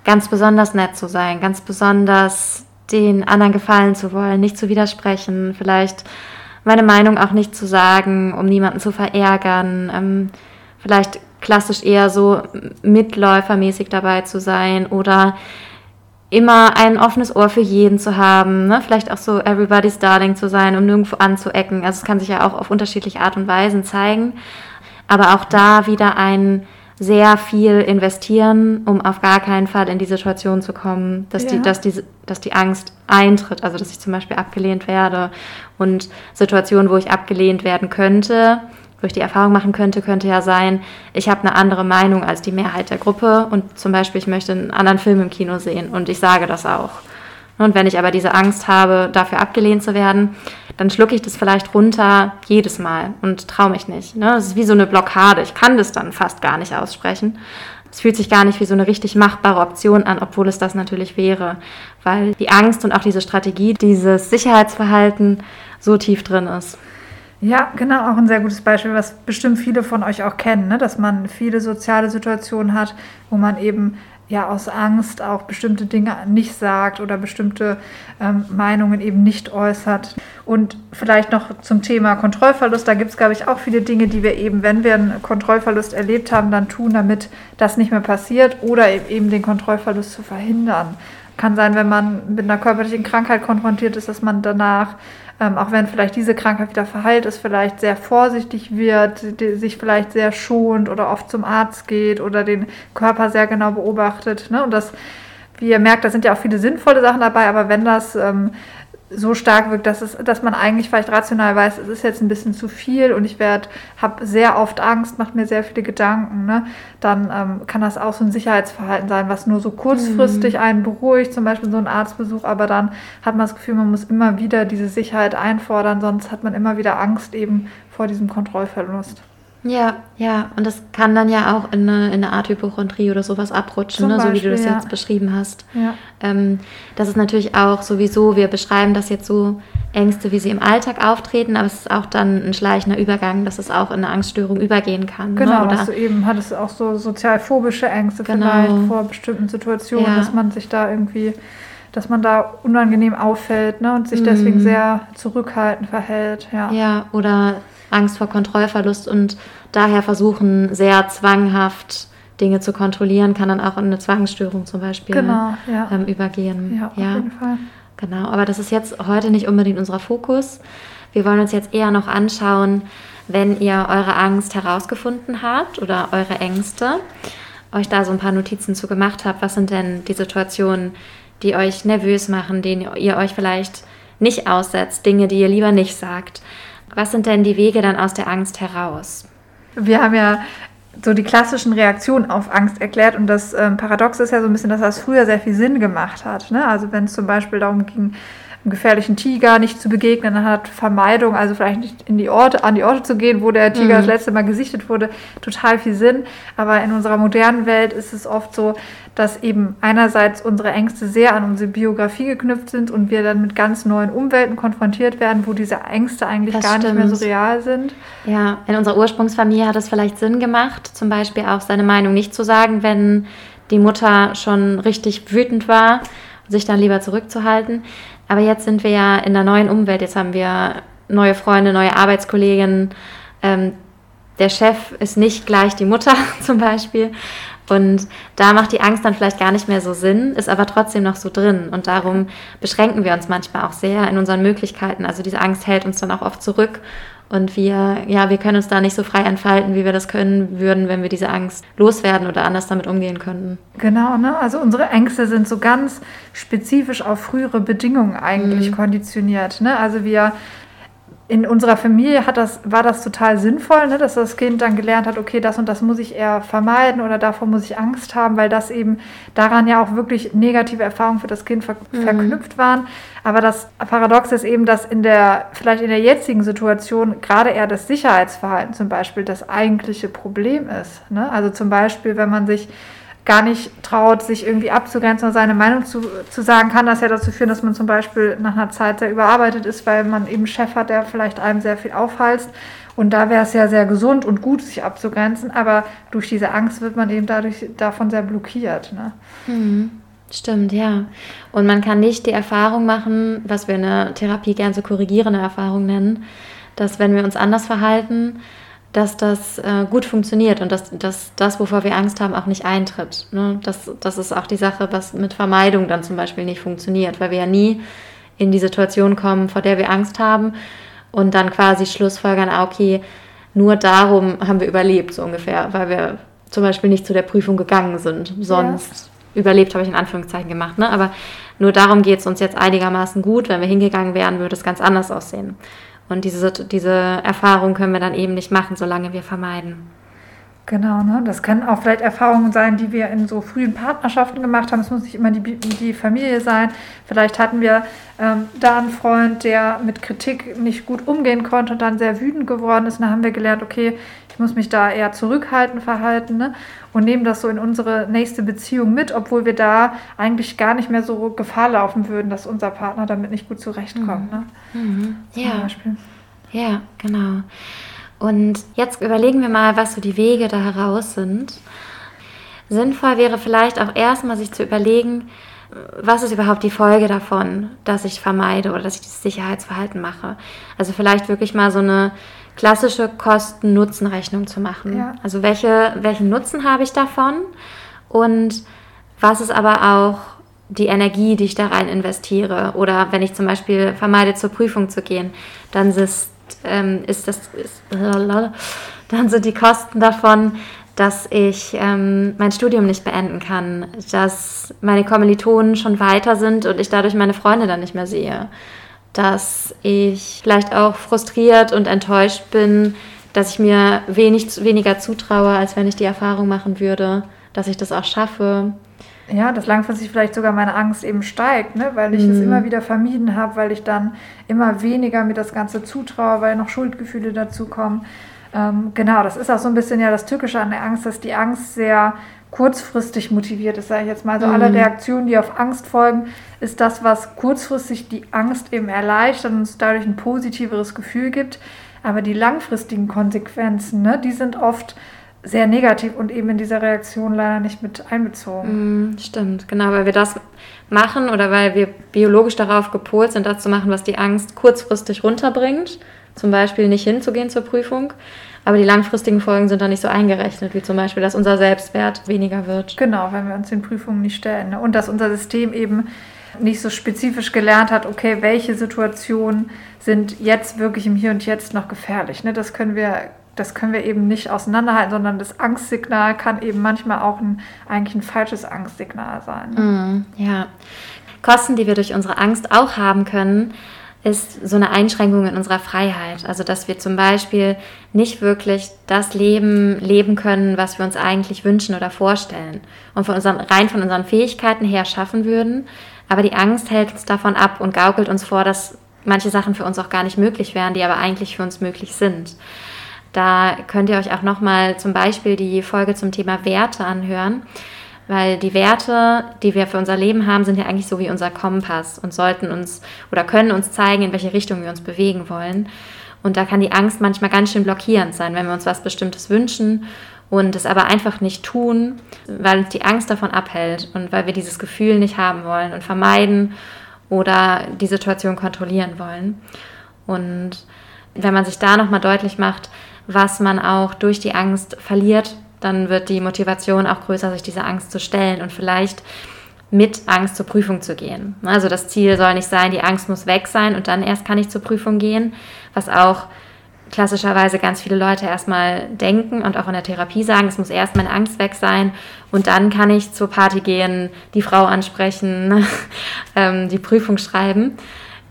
Speaker 1: ganz besonders nett zu sein, ganz besonders den anderen gefallen zu wollen, nicht zu widersprechen, vielleicht meine Meinung auch nicht zu sagen, um niemanden zu verärgern. Ähm, vielleicht klassisch eher so mitläufermäßig dabei zu sein oder immer ein offenes Ohr für jeden zu haben, ne? vielleicht auch so everybody's darling zu sein, um nirgendwo anzuecken. Also es kann sich ja auch auf unterschiedliche Art und Weisen zeigen. Aber auch da wieder ein sehr viel investieren, um auf gar keinen Fall in die Situation zu kommen, dass, ja. die, dass, die, dass die Angst eintritt. Also dass ich zum Beispiel abgelehnt werde. Und Situationen, wo ich abgelehnt werden könnte, wo ich die Erfahrung machen könnte, könnte ja sein, ich habe eine andere Meinung als die Mehrheit der Gruppe und zum Beispiel ich möchte einen anderen Film im Kino sehen und ich sage das auch. Und wenn ich aber diese Angst habe, dafür abgelehnt zu werden, dann schlucke ich das vielleicht runter jedes Mal und traue mich nicht. Ne? Das ist wie so eine Blockade. Ich kann das dann fast gar nicht aussprechen. Es fühlt sich gar nicht wie so eine richtig machbare Option an, obwohl es das natürlich wäre, weil die Angst und auch diese Strategie, dieses Sicherheitsverhalten so tief drin ist.
Speaker 2: Ja, genau, auch ein sehr gutes Beispiel, was bestimmt viele von euch auch kennen, ne? dass man viele soziale Situationen hat, wo man eben ja aus Angst auch bestimmte Dinge nicht sagt oder bestimmte ähm, Meinungen eben nicht äußert. Und vielleicht noch zum Thema Kontrollverlust, da gibt es, glaube ich, auch viele Dinge, die wir eben, wenn wir einen Kontrollverlust erlebt haben, dann tun, damit das nicht mehr passiert oder eben den Kontrollverlust zu verhindern. Kann sein, wenn man mit einer körperlichen Krankheit konfrontiert ist, dass man danach ähm, auch wenn vielleicht diese Krankheit wieder verheilt ist, vielleicht sehr vorsichtig wird, sich vielleicht sehr schont oder oft zum Arzt geht oder den Körper sehr genau beobachtet. Ne? Und das, wie ihr merkt, da sind ja auch viele sinnvolle Sachen dabei, aber wenn das ähm, so stark wirkt, dass, es, dass man eigentlich vielleicht rational weiß, es ist jetzt ein bisschen zu viel und ich habe sehr oft Angst, macht mir sehr viele Gedanken, ne? dann ähm, kann das auch so ein Sicherheitsverhalten sein, was nur so kurzfristig mhm. einen beruhigt, zum Beispiel so ein Arztbesuch, aber dann hat man das Gefühl, man muss immer wieder diese Sicherheit einfordern, sonst hat man immer wieder Angst eben vor diesem Kontrollverlust.
Speaker 1: Ja, ja, und das kann dann ja auch in eine, in eine Art Hypochondrie oder sowas abrutschen, ne? so wie du das ja. jetzt beschrieben hast. Ja. Ähm, das ist natürlich auch sowieso, wir beschreiben das jetzt so Ängste, wie sie im Alltag auftreten, aber es ist auch dann ein schleichender Übergang, dass es auch in eine Angststörung übergehen kann.
Speaker 2: Ne? Genau, ne? oder du eben hattest auch so sozialphobische Ängste genau. vielleicht vor bestimmten Situationen, ja. dass man sich da irgendwie dass man da unangenehm auffällt ne, und sich deswegen mm. sehr zurückhaltend verhält. Ja.
Speaker 1: ja, oder Angst vor Kontrollverlust und daher versuchen, sehr zwanghaft Dinge zu kontrollieren, kann dann auch in eine Zwangsstörung zum Beispiel genau, ja. ähm, übergehen. Ja, auf ja. jeden Fall. Genau, aber das ist jetzt heute nicht unbedingt unser Fokus. Wir wollen uns jetzt eher noch anschauen, wenn ihr eure Angst herausgefunden habt oder eure Ängste, euch da so ein paar Notizen zu gemacht habt. Was sind denn die Situationen, die euch nervös machen, denen ihr euch vielleicht nicht aussetzt, Dinge, die ihr lieber nicht sagt? Was sind denn die Wege dann aus der Angst heraus?
Speaker 2: Wir haben ja so die klassischen Reaktionen auf Angst erklärt und das ähm, Paradox ist ja so ein bisschen, dass das früher sehr viel Sinn gemacht hat. Ne? Also wenn es zum Beispiel darum ging, einem gefährlichen Tiger nicht zu begegnen, dann hat Vermeidung, also vielleicht nicht in die Orte, an die Orte zu gehen, wo der Tiger mhm. das letzte Mal gesichtet wurde, total viel Sinn. Aber in unserer modernen Welt ist es oft so, dass eben einerseits unsere Ängste sehr an unsere Biografie geknüpft sind und wir dann mit ganz neuen Umwelten konfrontiert werden, wo diese Ängste eigentlich das gar stimmt. nicht mehr so real sind.
Speaker 1: Ja, in unserer Ursprungsfamilie hat es vielleicht Sinn gemacht, zum Beispiel auch seine Meinung nicht zu sagen, wenn die Mutter schon richtig wütend war, sich dann lieber zurückzuhalten. Aber jetzt sind wir ja in der neuen Umwelt, jetzt haben wir neue Freunde, neue Arbeitskolleginnen. Ähm, der Chef ist nicht gleich die Mutter (laughs) zum Beispiel. Und da macht die Angst dann vielleicht gar nicht mehr so Sinn, ist aber trotzdem noch so drin. Und darum beschränken wir uns manchmal auch sehr in unseren Möglichkeiten. Also diese Angst hält uns dann auch oft zurück. Und wir, ja, wir können uns da nicht so frei entfalten, wie wir das können würden, wenn wir diese Angst loswerden oder anders damit umgehen könnten.
Speaker 2: Genau, ne? Also unsere Ängste sind so ganz spezifisch auf frühere Bedingungen eigentlich mhm. konditioniert. Ne? Also wir in unserer Familie hat das, war das total sinnvoll, ne, dass das Kind dann gelernt hat, okay, das und das muss ich eher vermeiden oder davor muss ich Angst haben, weil das eben daran ja auch wirklich negative Erfahrungen für das Kind ver mhm. verknüpft waren. Aber das Paradox ist eben, dass in der, vielleicht in der jetzigen Situation gerade eher das Sicherheitsverhalten zum Beispiel das eigentliche Problem ist. Ne? Also zum Beispiel, wenn man sich gar nicht traut, sich irgendwie abzugrenzen oder seine Meinung zu, zu sagen, kann das ja dazu führen, dass man zum Beispiel nach einer Zeit sehr überarbeitet ist, weil man eben einen Chef hat, der vielleicht einem sehr viel aufhalst. Und da wäre es ja sehr gesund und gut, sich abzugrenzen, aber durch diese Angst wird man eben dadurch davon sehr blockiert. Ne?
Speaker 1: Mhm. Stimmt, ja. Und man kann nicht die Erfahrung machen, was wir in der Therapie gern so korrigierende Erfahrung nennen, dass wenn wir uns anders verhalten, dass das äh, gut funktioniert und dass, dass das, wovor wir Angst haben, auch nicht eintritt. Ne? Das, das ist auch die Sache, was mit Vermeidung dann zum Beispiel nicht funktioniert, weil wir ja nie in die Situation kommen, vor der wir Angst haben und dann quasi schlussfolgern, ah, okay, nur darum haben wir überlebt, so ungefähr, weil wir zum Beispiel nicht zu der Prüfung gegangen sind. Sonst ja. überlebt habe ich in Anführungszeichen gemacht, ne? aber nur darum geht es uns jetzt einigermaßen gut. Wenn wir hingegangen wären, würde es ganz anders aussehen. Und diese, diese Erfahrung können wir dann eben nicht machen, solange wir vermeiden.
Speaker 2: Genau, ne? das können auch vielleicht Erfahrungen sein, die wir in so frühen Partnerschaften gemacht haben. Es muss nicht immer die, die Familie sein. Vielleicht hatten wir ähm, da einen Freund, der mit Kritik nicht gut umgehen konnte und dann sehr wütend geworden ist. Und dann haben wir gelernt, okay, muss mich da eher zurückhaltend verhalten ne? und nehmen das so in unsere nächste Beziehung mit, obwohl wir da eigentlich gar nicht mehr so Gefahr laufen würden, dass unser Partner damit nicht gut zurechtkommt. Ne?
Speaker 1: Mhm. Ja. ja, genau. Und jetzt überlegen wir mal, was so die Wege da heraus sind. Sinnvoll wäre vielleicht auch erstmal sich zu überlegen, was ist überhaupt die Folge davon, dass ich vermeide oder dass ich dieses Sicherheitsverhalten mache. Also vielleicht wirklich mal so eine klassische Kosten-Nutzen-Rechnung zu machen. Ja. Also welche, welchen Nutzen habe ich davon und was ist aber auch die Energie, die ich da rein investiere. Oder wenn ich zum Beispiel vermeide, zur Prüfung zu gehen, dann ist ähm, ist das, ist, dann sind die Kosten davon, dass ich ähm, mein Studium nicht beenden kann, dass meine Kommilitonen schon weiter sind und ich dadurch meine Freunde dann nicht mehr sehe, dass ich vielleicht auch frustriert und enttäuscht bin, dass ich mir wenig, weniger zutraue, als wenn ich die Erfahrung machen würde, dass ich das auch schaffe
Speaker 2: ja, dass langfristig vielleicht sogar meine Angst eben steigt, ne? weil ich es mhm. immer wieder vermieden habe, weil ich dann immer weniger mir das Ganze zutraue, weil noch Schuldgefühle dazukommen. Ähm, genau, das ist auch so ein bisschen ja das Tückische an der Angst, dass die Angst sehr kurzfristig motiviert ist, sage ich jetzt mal. So also mhm. alle Reaktionen, die auf Angst folgen, ist das, was kurzfristig die Angst eben erleichtert und uns dadurch ein positiveres Gefühl gibt. Aber die langfristigen Konsequenzen, ne, die sind oft sehr negativ und eben in dieser Reaktion leider nicht mit einbezogen.
Speaker 1: Mm, stimmt, genau, weil wir das machen oder weil wir biologisch darauf gepolt sind, das zu machen, was die Angst kurzfristig runterbringt. Zum Beispiel nicht hinzugehen zur Prüfung. Aber die langfristigen Folgen sind da nicht so eingerechnet, wie zum Beispiel, dass unser Selbstwert weniger wird.
Speaker 2: Genau, wenn wir uns den Prüfungen nicht stellen. Ne? Und dass unser System eben nicht so spezifisch gelernt hat, okay, welche Situationen sind jetzt wirklich im Hier und Jetzt noch gefährlich. Ne? Das können wir das können wir eben nicht auseinanderhalten, sondern das Angstsignal kann eben manchmal auch ein, eigentlich ein falsches Angstsignal sein. Ne?
Speaker 1: Mm, ja. Kosten, die wir durch unsere Angst auch haben können, ist so eine Einschränkung in unserer Freiheit. Also, dass wir zum Beispiel nicht wirklich das Leben leben können, was wir uns eigentlich wünschen oder vorstellen und von unseren, rein von unseren Fähigkeiten her schaffen würden. Aber die Angst hält uns davon ab und gaukelt uns vor, dass manche Sachen für uns auch gar nicht möglich wären, die aber eigentlich für uns möglich sind. Da könnt ihr euch auch nochmal zum Beispiel die Folge zum Thema Werte anhören, weil die Werte, die wir für unser Leben haben, sind ja eigentlich so wie unser Kompass und sollten uns oder können uns zeigen, in welche Richtung wir uns bewegen wollen. Und da kann die Angst manchmal ganz schön blockierend sein, wenn wir uns was Bestimmtes wünschen und es aber einfach nicht tun, weil uns die Angst davon abhält und weil wir dieses Gefühl nicht haben wollen und vermeiden oder die Situation kontrollieren wollen. Und wenn man sich da nochmal deutlich macht, was man auch durch die Angst verliert, dann wird die Motivation auch größer, sich dieser Angst zu stellen und vielleicht mit Angst zur Prüfung zu gehen. Also das Ziel soll nicht sein, die Angst muss weg sein und dann erst kann ich zur Prüfung gehen, was auch klassischerweise ganz viele Leute erstmal denken und auch in der Therapie sagen, es muss erst meine Angst weg sein und dann kann ich zur Party gehen, die Frau ansprechen, (laughs) ähm, die Prüfung schreiben.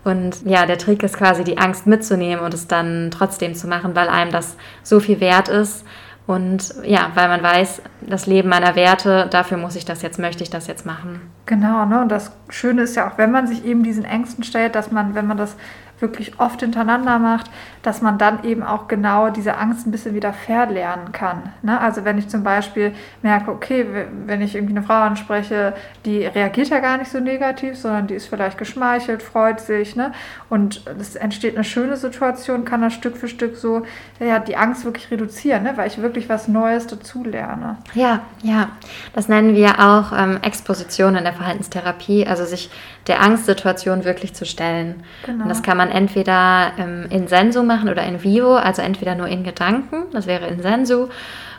Speaker 1: Und ja, der Trick ist quasi, die Angst mitzunehmen und es dann trotzdem zu machen, weil einem das so viel wert ist. Und ja, weil man weiß, das Leben meiner Werte, dafür muss ich das jetzt, möchte ich das jetzt machen.
Speaker 2: Genau, ne? Und das Schöne ist ja auch, wenn man sich eben diesen Ängsten stellt, dass man, wenn man das wirklich oft hintereinander macht, dass man dann eben auch genau diese Angst ein bisschen wieder verlernen kann. Ne? Also wenn ich zum Beispiel merke, okay, wenn ich irgendwie eine Frau anspreche, die reagiert ja gar nicht so negativ, sondern die ist vielleicht geschmeichelt, freut sich, ne? und es entsteht eine schöne Situation, kann das Stück für Stück so ja, die Angst wirklich reduzieren, ne? weil ich wirklich was Neues dazu lerne.
Speaker 1: Ja, ja, das nennen wir auch ähm, Exposition in der Verhaltenstherapie, also sich der Angstsituation wirklich zu stellen. Genau. Und das kann man entweder ähm, in Sensu machen oder in Vivo, also entweder nur in Gedanken, das wäre in Sensu,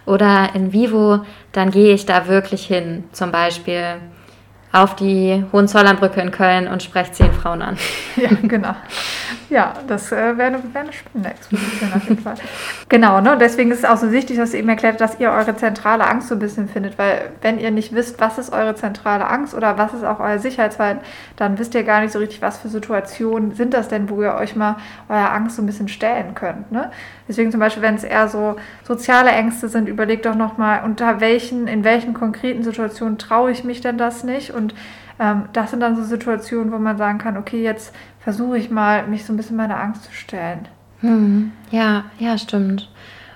Speaker 1: oder in Vivo, dann gehe ich da wirklich hin, zum Beispiel auf die Hohenzollernbrücke in Köln und spreche zehn Frauen an. (laughs)
Speaker 2: Ja, genau. Ja, das äh, wäre eine, wär eine spannende Exposition auf jeden Fall. Genau, ne? deswegen ist es auch so wichtig, dass ihr eben erklärt, dass ihr eure zentrale Angst so ein bisschen findet, weil wenn ihr nicht wisst, was ist eure zentrale Angst oder was ist auch euer Sicherheitsverhalten, dann wisst ihr gar nicht so richtig, was für Situationen sind das denn, wo ihr euch mal eurer Angst so ein bisschen stellen könnt. Ne? Deswegen zum Beispiel, wenn es eher so soziale Ängste sind, überlegt doch nochmal, unter welchen, in welchen konkreten Situationen traue ich mich denn das nicht und ähm, das sind dann so Situationen, wo man sagen kann, okay, jetzt versuche ich mal, mich so ein bisschen meiner Angst zu stellen.
Speaker 1: Hm. Ja, ja, stimmt.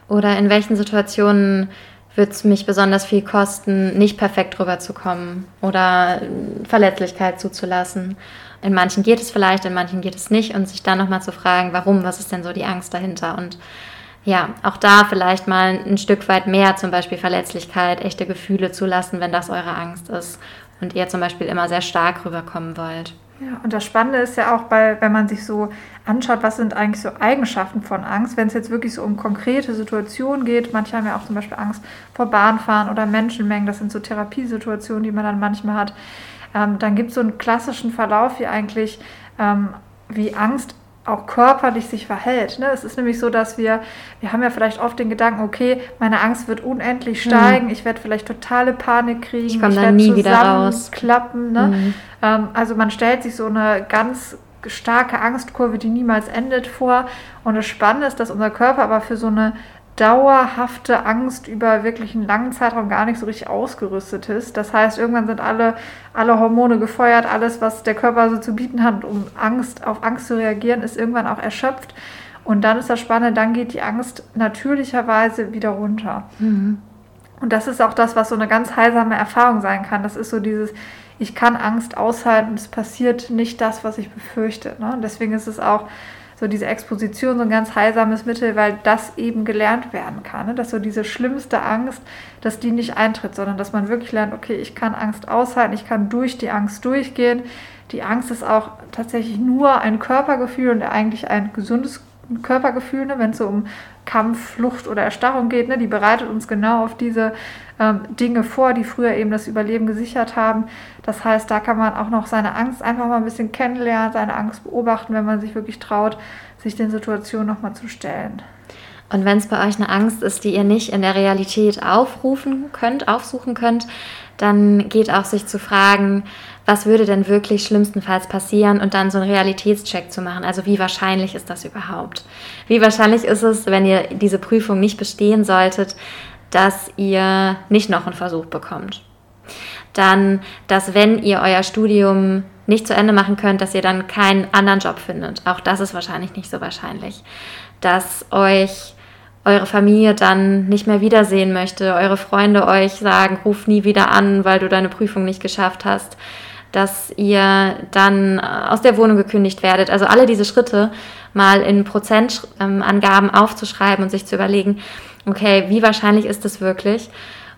Speaker 1: Oder in welchen Situationen wird es mich besonders viel kosten, nicht perfekt rüberzukommen oder Verletzlichkeit zuzulassen. In manchen geht es vielleicht, in manchen geht es nicht und sich dann nochmal zu fragen, warum, was ist denn so die Angst dahinter und ja, auch da vielleicht mal ein Stück weit mehr zum Beispiel Verletzlichkeit, echte Gefühle zulassen, wenn das eure Angst ist und ihr zum Beispiel immer sehr stark rüberkommen wollt.
Speaker 2: Ja, und das Spannende ist ja auch, bei, wenn man sich so anschaut, was sind eigentlich so Eigenschaften von Angst, wenn es jetzt wirklich so um konkrete Situationen geht. Manche haben ja auch zum Beispiel Angst vor Bahnfahren oder Menschenmengen. Das sind so Therapiesituationen, die man dann manchmal hat. Ähm, dann gibt es so einen klassischen Verlauf, wie eigentlich, ähm, wie Angst auch körperlich sich verhält. Ne? Es ist nämlich so, dass wir, wir haben ja vielleicht oft den Gedanken, okay, meine Angst wird unendlich hm. steigen, mhm. ich werde vielleicht totale Panik kriegen,
Speaker 1: ich, komme da nie wieder raus.
Speaker 2: klappen. Ne? Mhm. Ähm, also man stellt sich so eine ganz starke Angstkurve, die niemals endet vor. Und das Spannende ist, dass unser Körper aber für so eine dauerhafte Angst über wirklich einen langen Zeitraum gar nicht so richtig ausgerüstet ist. Das heißt, irgendwann sind alle, alle Hormone gefeuert, alles, was der Körper so zu bieten hat, um Angst, auf Angst zu reagieren, ist irgendwann auch erschöpft. Und dann ist das Spannende, dann geht die Angst natürlicherweise wieder runter. Mhm. Und das ist auch das, was so eine ganz heilsame Erfahrung sein kann. Das ist so dieses, ich kann Angst aushalten, es passiert nicht das, was ich befürchte. Ne? Und deswegen ist es auch so diese Exposition so ein ganz heilsames Mittel, weil das eben gelernt werden kann. Ne? Dass so diese schlimmste Angst, dass die nicht eintritt, sondern dass man wirklich lernt, okay, ich kann Angst aushalten, ich kann durch die Angst durchgehen. Die Angst ist auch tatsächlich nur ein Körpergefühl und eigentlich ein gesundes Körpergefühl, ne? wenn es so um Kampf, Flucht oder Erstarrung geht. Ne? Die bereitet uns genau auf diese ähm, Dinge vor, die früher eben das Überleben gesichert haben. Das heißt, da kann man auch noch seine Angst einfach mal ein bisschen kennenlernen, seine Angst beobachten, wenn man sich wirklich traut, sich den Situationen nochmal zu stellen.
Speaker 1: Und wenn es bei euch eine Angst ist, die ihr nicht in der Realität aufrufen könnt, aufsuchen könnt, dann geht auch sich zu fragen, was würde denn wirklich schlimmstenfalls passieren und dann so einen Realitätscheck zu machen. Also wie wahrscheinlich ist das überhaupt? Wie wahrscheinlich ist es, wenn ihr diese Prüfung nicht bestehen solltet, dass ihr nicht noch einen Versuch bekommt. Dann, dass wenn ihr euer Studium nicht zu Ende machen könnt, dass ihr dann keinen anderen Job findet. Auch das ist wahrscheinlich nicht so wahrscheinlich. Dass euch eure Familie dann nicht mehr wiedersehen möchte, eure Freunde euch sagen, ruf nie wieder an, weil du deine Prüfung nicht geschafft hast, dass ihr dann aus der Wohnung gekündigt werdet. Also alle diese Schritte mal in Prozentangaben aufzuschreiben und sich zu überlegen, okay, wie wahrscheinlich ist das wirklich?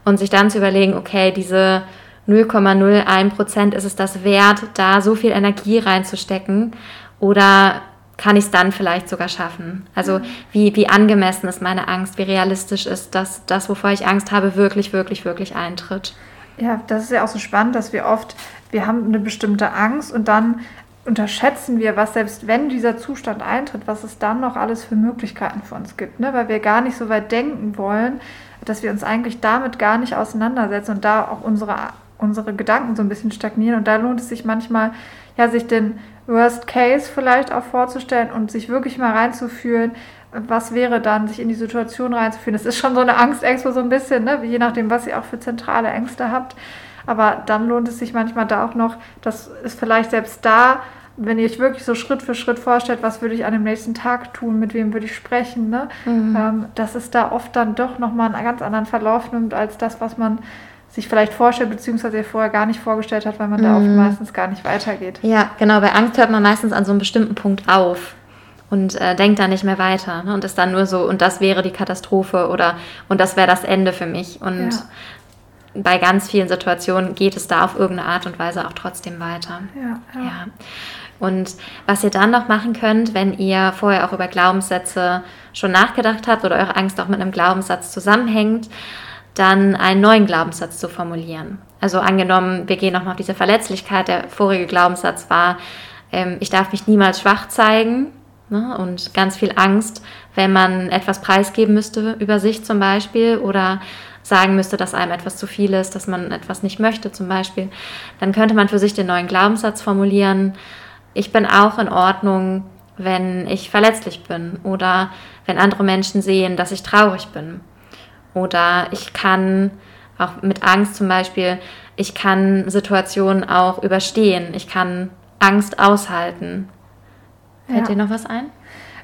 Speaker 1: Und sich dann zu überlegen, okay, diese 0,01 Prozent ist es das wert, da so viel Energie reinzustecken? Oder kann ich es dann vielleicht sogar schaffen? Also wie, wie angemessen ist meine Angst? Wie realistisch ist das, das, wovor ich Angst habe, wirklich, wirklich, wirklich eintritt?
Speaker 2: Ja, das ist ja auch so spannend, dass wir oft, wir haben eine bestimmte Angst und dann unterschätzen wir, was selbst wenn dieser Zustand eintritt, was es dann noch alles für Möglichkeiten für uns gibt, ne? weil wir gar nicht so weit denken wollen, dass wir uns eigentlich damit gar nicht auseinandersetzen und da auch unsere, unsere Gedanken so ein bisschen stagnieren. Und da lohnt es sich manchmal, ja, sich den Worst Case vielleicht auch vorzustellen und sich wirklich mal reinzufühlen, was wäre dann, sich in die Situation reinzufühlen. Das ist schon so eine Angstexpo so ein bisschen, ne? je nachdem, was ihr auch für zentrale Ängste habt. Aber dann lohnt es sich manchmal da auch noch, dass es vielleicht selbst da wenn ihr euch wirklich so Schritt für Schritt vorstellt, was würde ich an dem nächsten Tag tun, mit wem würde ich sprechen, ne? Mhm. Ähm, dass es da oft dann doch nochmal einen ganz anderen Verlauf nimmt, als das, was man sich vielleicht vorstellt, beziehungsweise vorher gar nicht vorgestellt hat, weil man mhm. da oft mhm. meistens gar nicht weitergeht.
Speaker 1: Ja, genau. Bei Angst hört man meistens an so einem bestimmten Punkt auf und äh, denkt da nicht mehr weiter ne? und ist dann nur so, und das wäre die Katastrophe oder und das wäre das Ende für mich. Und ja. bei ganz vielen Situationen geht es da auf irgendeine Art und Weise auch trotzdem weiter.
Speaker 2: Ja, ja. ja.
Speaker 1: Und was ihr dann noch machen könnt, wenn ihr vorher auch über Glaubenssätze schon nachgedacht habt oder eure Angst auch mit einem Glaubenssatz zusammenhängt, dann einen neuen Glaubenssatz zu formulieren. Also angenommen, wir gehen nochmal auf diese Verletzlichkeit. Der vorige Glaubenssatz war, ähm, ich darf mich niemals schwach zeigen. Ne? Und ganz viel Angst, wenn man etwas preisgeben müsste über sich zum Beispiel oder sagen müsste, dass einem etwas zu viel ist, dass man etwas nicht möchte zum Beispiel, dann könnte man für sich den neuen Glaubenssatz formulieren, ich bin auch in Ordnung, wenn ich verletzlich bin oder wenn andere Menschen sehen, dass ich traurig bin. Oder ich kann auch mit Angst zum Beispiel, ich kann Situationen auch überstehen, ich kann Angst aushalten. Fällt ja. dir noch was ein?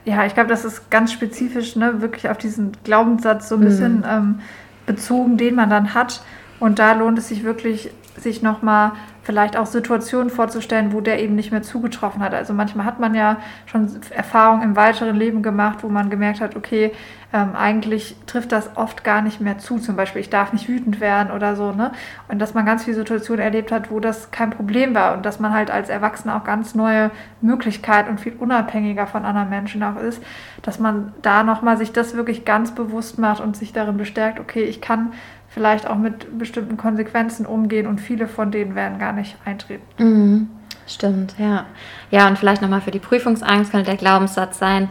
Speaker 2: Ja, ich glaube, das ist ganz spezifisch, ne, wirklich auf diesen Glaubenssatz so ein bisschen mhm. ähm, bezogen, den man dann hat. Und da lohnt es sich wirklich, sich nochmal vielleicht auch Situationen vorzustellen, wo der eben nicht mehr zugetroffen hat. Also manchmal hat man ja schon Erfahrungen im weiteren Leben gemacht, wo man gemerkt hat, okay, ähm, eigentlich trifft das oft gar nicht mehr zu. Zum Beispiel, ich darf nicht wütend werden oder so. Ne? Und dass man ganz viele Situationen erlebt hat, wo das kein Problem war und dass man halt als Erwachsener auch ganz neue Möglichkeiten und viel unabhängiger von anderen Menschen auch ist, dass man da nochmal sich das wirklich ganz bewusst macht und sich darin bestärkt, okay, ich kann vielleicht auch mit bestimmten Konsequenzen umgehen und viele von denen werden gar nicht eintreten.
Speaker 1: Mhm. Stimmt, ja. Ja, und vielleicht nochmal für die Prüfungsangst könnte der Glaubenssatz sein,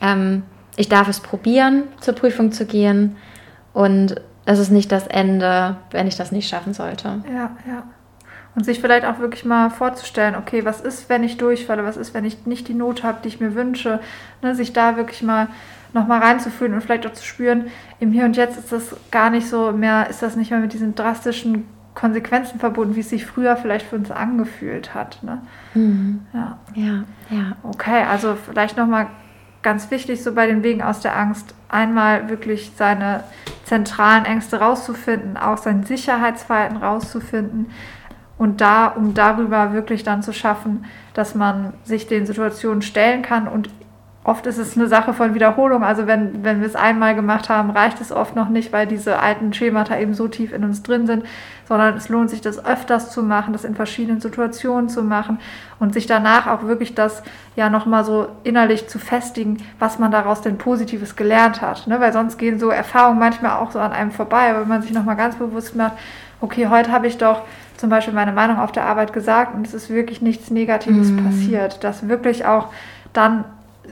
Speaker 1: ähm, ich darf es probieren, zur Prüfung zu gehen und es ist nicht das Ende, wenn ich das nicht schaffen sollte.
Speaker 2: Ja, ja. Und sich vielleicht auch wirklich mal vorzustellen, okay, was ist, wenn ich durchfalle, was ist, wenn ich nicht die Not habe, die ich mir wünsche, ne, sich da wirklich mal nochmal reinzufühlen und vielleicht auch zu spüren, im Hier und Jetzt ist das gar nicht so mehr, ist das nicht mehr mit diesen drastischen Konsequenzen verbunden, wie es sich früher vielleicht für uns angefühlt hat. Ne?
Speaker 1: Mhm. Ja. ja, ja.
Speaker 2: Okay, also vielleicht nochmal ganz wichtig, so bei den Wegen aus der Angst, einmal wirklich seine zentralen Ängste rauszufinden, auch sein Sicherheitsverhalten rauszufinden und da, um darüber wirklich dann zu schaffen, dass man sich den Situationen stellen kann und oft ist es eine Sache von Wiederholung. Also wenn, wenn wir es einmal gemacht haben, reicht es oft noch nicht, weil diese alten Schemata eben so tief in uns drin sind, sondern es lohnt sich, das öfters zu machen, das in verschiedenen Situationen zu machen und sich danach auch wirklich das ja nochmal so innerlich zu festigen, was man daraus denn Positives gelernt hat. Ne? Weil sonst gehen so Erfahrungen manchmal auch so an einem vorbei, wenn man sich nochmal ganz bewusst macht, okay, heute habe ich doch zum Beispiel meine Meinung auf der Arbeit gesagt und es ist wirklich nichts Negatives mm. passiert. Dass wirklich auch dann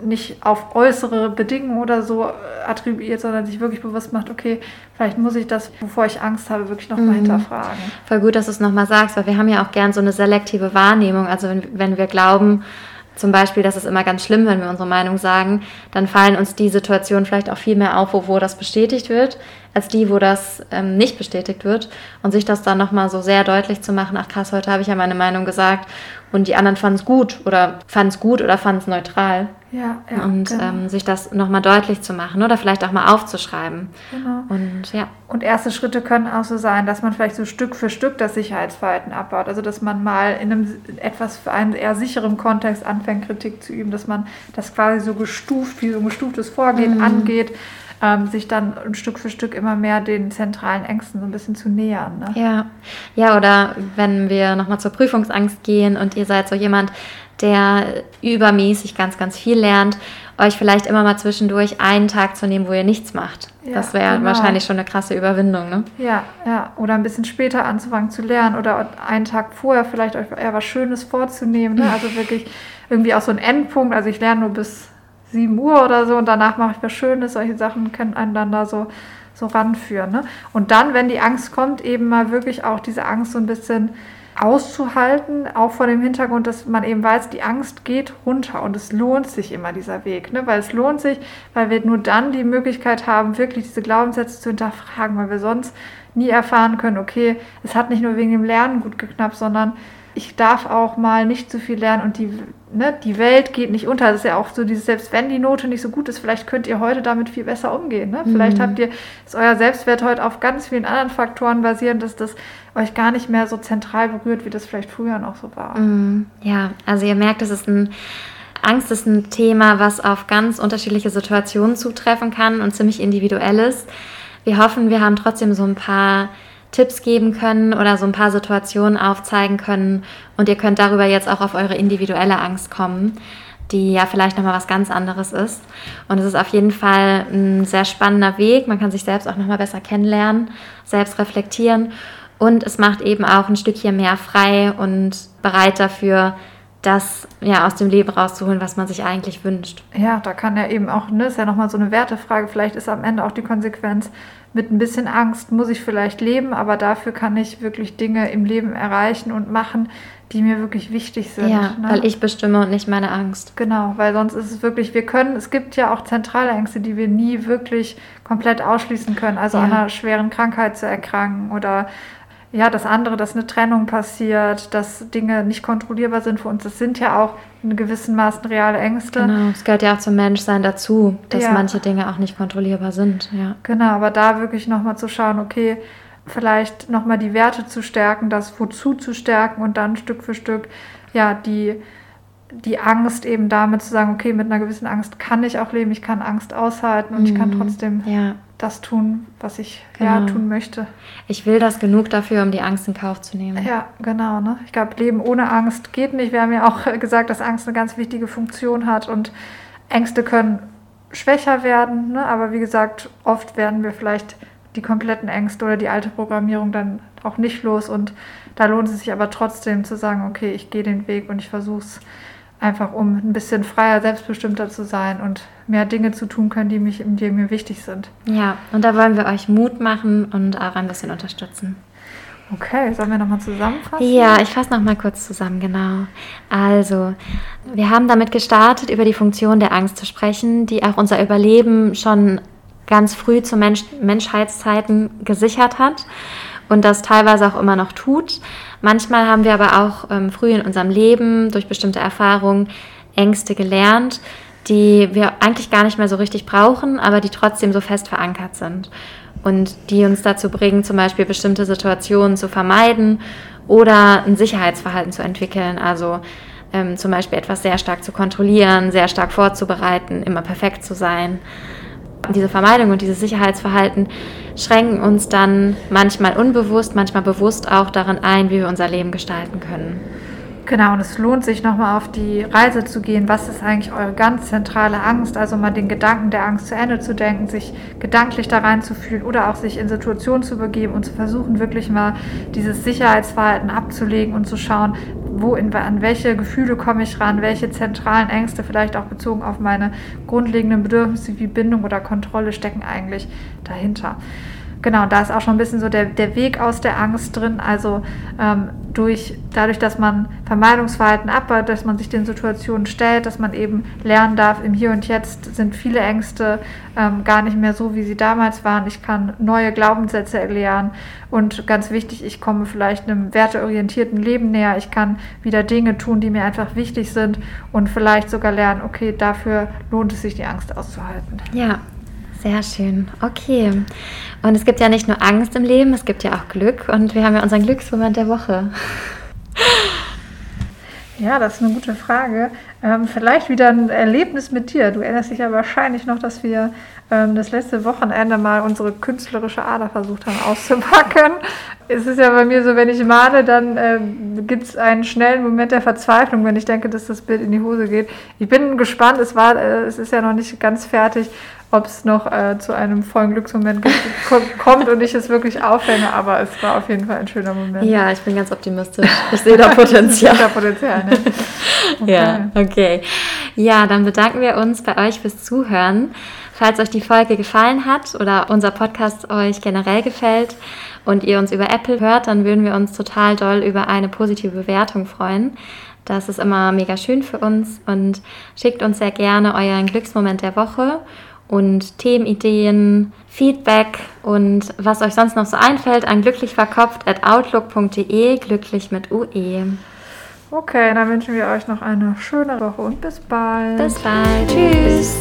Speaker 2: nicht auf äußere Bedingungen oder so attribuiert, sondern sich wirklich bewusst macht, okay, vielleicht muss ich das, bevor ich Angst habe, wirklich nochmal mhm. hinterfragen.
Speaker 1: Voll gut, dass du es nochmal sagst, weil wir haben ja auch gern so eine selektive Wahrnehmung. Also wenn, wenn wir glauben, zum Beispiel, das ist immer ganz schlimm, wenn wir unsere Meinung sagen, dann fallen uns die Situationen vielleicht auch viel mehr auf, wo, wo das bestätigt wird, als die, wo das ähm, nicht bestätigt wird. Und sich das dann nochmal so sehr deutlich zu machen, ach krass, heute habe ich ja meine Meinung gesagt und die anderen fanden es gut oder fanden es gut oder fanden es neutral.
Speaker 2: Ja, ja.
Speaker 1: Und genau. ähm, sich das nochmal deutlich zu machen oder vielleicht auch mal aufzuschreiben.
Speaker 2: Genau.
Speaker 1: Und ja.
Speaker 2: Und erste Schritte können auch so sein, dass man vielleicht so Stück für Stück das Sicherheitsverhalten abbaut. Also dass man mal in einem etwas für einen eher sicheren Kontext anfängt, Kritik zu üben, dass man das quasi so gestuft, wie so ein gestuftes Vorgehen mhm. angeht ähm, sich dann Stück für Stück immer mehr den zentralen Ängsten so ein bisschen zu nähern. Ne?
Speaker 1: Ja. ja, oder wenn wir nochmal zur Prüfungsangst gehen und ihr seid so jemand, der übermäßig ganz, ganz viel lernt, euch vielleicht immer mal zwischendurch einen Tag zu nehmen, wo ihr nichts macht. Ja, das wäre genau. wahrscheinlich schon eine krasse Überwindung, ne?
Speaker 2: Ja, ja. Oder ein bisschen später anzufangen zu lernen oder einen Tag vorher vielleicht euch eher was Schönes vorzunehmen. Ne? Also wirklich irgendwie auch so ein Endpunkt. Also ich lerne nur bis 7 Uhr oder so und danach mache ich was Schönes. Solche Sachen können einen dann da so, so ranführen. Ne? Und dann, wenn die Angst kommt, eben mal wirklich auch diese Angst so ein bisschen auszuhalten, auch vor dem Hintergrund, dass man eben weiß, die Angst geht runter und es lohnt sich immer dieser Weg, ne? weil es lohnt sich, weil wir nur dann die Möglichkeit haben, wirklich diese Glaubenssätze zu hinterfragen, weil wir sonst nie erfahren können, okay, es hat nicht nur wegen dem Lernen gut geknappt, sondern ich darf auch mal nicht zu viel lernen und die, ne, die Welt geht nicht unter. Das ist ja auch so dieses, selbst wenn die Note nicht so gut ist, vielleicht könnt ihr heute damit viel besser umgehen. Ne? Vielleicht mhm. habt ihr, ist euer Selbstwert heute auf ganz vielen anderen Faktoren basierend, dass das euch gar nicht mehr so zentral berührt, wie das vielleicht früher noch so war.
Speaker 1: Mhm. Ja, also ihr merkt, es ist ein Angst ist ein Thema, was auf ganz unterschiedliche Situationen zutreffen kann und ziemlich individuell ist. Wir hoffen, wir haben trotzdem so ein paar Tipps geben können oder so ein paar Situationen aufzeigen können und ihr könnt darüber jetzt auch auf eure individuelle Angst kommen, die ja vielleicht nochmal was ganz anderes ist. Und es ist auf jeden Fall ein sehr spannender Weg. Man kann sich selbst auch nochmal besser kennenlernen, selbst reflektieren und es macht eben auch ein Stückchen mehr frei und bereit dafür, das ja aus dem Leben rauszuholen, was man sich eigentlich wünscht.
Speaker 2: Ja, da kann ja eben auch, ne, ist ja nochmal so eine Wertefrage, vielleicht ist am Ende auch die Konsequenz, mit ein bisschen Angst muss ich vielleicht leben, aber dafür kann ich wirklich Dinge im Leben erreichen und machen, die mir wirklich wichtig sind.
Speaker 1: Ja, ne? weil ich bestimme und nicht meine Angst.
Speaker 2: Genau, weil sonst ist es wirklich, wir können, es gibt ja auch zentrale Ängste, die wir nie wirklich komplett ausschließen können. Also ja. an einer schweren Krankheit zu erkranken oder ja, das andere, dass eine Trennung passiert, dass Dinge nicht kontrollierbar sind für uns. Das sind ja auch in gewissem Maßen reale Ängste.
Speaker 1: Genau, es gehört ja auch zum Menschsein dazu, dass ja. manche Dinge auch nicht kontrollierbar sind. Ja.
Speaker 2: Genau, aber da wirklich nochmal zu schauen, okay, vielleicht nochmal die Werte zu stärken, das Wozu zu stärken und dann Stück für Stück, ja, die, die Angst eben damit zu sagen, okay, mit einer gewissen Angst kann ich auch leben, ich kann Angst aushalten und mhm. ich kann mhm. trotzdem ja das tun, was ich genau. ja tun möchte.
Speaker 1: Ich will das genug dafür, um die Angst in Kauf zu nehmen.
Speaker 2: Ja, genau. Ne? Ich glaube, Leben ohne Angst geht nicht. Wir haben ja auch (laughs) gesagt, dass Angst eine ganz wichtige Funktion hat und Ängste können schwächer werden. Ne? Aber wie gesagt, oft werden wir vielleicht die kompletten Ängste oder die alte Programmierung dann auch nicht los. Und da lohnt es sich aber trotzdem zu sagen, okay, ich gehe den Weg und ich versuche es einfach um ein bisschen freier, selbstbestimmter zu sein und mehr Dinge zu tun können, die, mich, die mir wichtig sind.
Speaker 1: Ja, und da wollen wir euch Mut machen und auch ein bisschen unterstützen.
Speaker 2: Okay, sollen wir nochmal zusammenfassen?
Speaker 1: Ja, ich fasse nochmal kurz zusammen, genau. Also, wir haben damit gestartet, über die Funktion der Angst zu sprechen, die auch unser Überleben schon ganz früh zu Mensch Menschheitszeiten gesichert hat und das teilweise auch immer noch tut. Manchmal haben wir aber auch ähm, früh in unserem Leben durch bestimmte Erfahrungen Ängste gelernt, die wir eigentlich gar nicht mehr so richtig brauchen, aber die trotzdem so fest verankert sind und die uns dazu bringen, zum Beispiel bestimmte Situationen zu vermeiden oder ein Sicherheitsverhalten zu entwickeln. Also ähm, zum Beispiel etwas sehr stark zu kontrollieren, sehr stark vorzubereiten, immer perfekt zu sein diese Vermeidung und dieses Sicherheitsverhalten schränken uns dann manchmal unbewusst, manchmal bewusst auch darin ein, wie wir unser Leben gestalten können.
Speaker 2: Genau, und es lohnt sich nochmal auf die Reise zu gehen. Was ist eigentlich eure ganz zentrale Angst? Also mal den Gedanken der Angst zu Ende zu denken, sich gedanklich da reinzufühlen oder auch sich in Situationen zu begeben und zu versuchen, wirklich mal dieses Sicherheitsverhalten abzulegen und zu schauen, wo in, an welche Gefühle komme ich ran, welche zentralen Ängste, vielleicht auch bezogen auf meine grundlegenden Bedürfnisse wie Bindung oder Kontrolle stecken eigentlich dahinter genau, da ist auch schon ein bisschen so der, der Weg aus der Angst drin. Also ähm, durch, dadurch, dass man Vermeidungsverhalten abbaut, dass man sich den Situationen stellt, dass man eben lernen darf, im Hier und Jetzt sind viele Ängste ähm, gar nicht mehr so, wie sie damals waren. Ich kann neue Glaubenssätze erlernen und ganz wichtig, ich komme vielleicht einem werteorientierten Leben näher. Ich kann wieder Dinge tun, die mir einfach wichtig sind und vielleicht sogar lernen, okay, dafür lohnt es sich, die Angst auszuhalten.
Speaker 1: Ja, sehr schön. Okay. Und es gibt ja nicht nur Angst im Leben, es gibt ja auch Glück. Und wir haben ja unseren Glücksmoment der Woche. (laughs)
Speaker 2: Ja, das ist eine gute Frage. Ähm, vielleicht wieder ein Erlebnis mit dir. Du erinnerst dich ja wahrscheinlich noch, dass wir ähm, das letzte Wochenende mal unsere künstlerische Ader versucht haben auszupacken. (laughs) es ist ja bei mir so, wenn ich male, dann äh, gibt es einen schnellen Moment der Verzweiflung, wenn ich denke, dass das Bild in die Hose geht. Ich bin gespannt, es, war, äh, es ist ja noch nicht ganz fertig, ob es noch äh, zu einem vollen Glücksmoment kommt und ich es wirklich aufhänge, aber es war auf jeden Fall ein schöner Moment.
Speaker 1: Ja, ich bin ganz optimistisch. Ich sehe da Potenzial. (laughs) ich sehe da
Speaker 2: Potenzial, ne? (laughs)
Speaker 1: Okay. Ja, okay. Ja, dann bedanken wir uns bei euch fürs Zuhören. Falls euch die Folge gefallen hat oder unser Podcast euch generell gefällt und ihr uns über Apple hört, dann würden wir uns total doll über eine positive Bewertung freuen. Das ist immer mega schön für uns und schickt uns sehr gerne euren Glücksmoment der Woche und Themenideen, Feedback und was euch sonst noch so einfällt an glücklichverkopft at outlook.de, glücklich mit UE.
Speaker 2: Okay, dann wünschen wir euch noch eine schöne Woche und bis bald.
Speaker 1: Bis bald. Tschüss.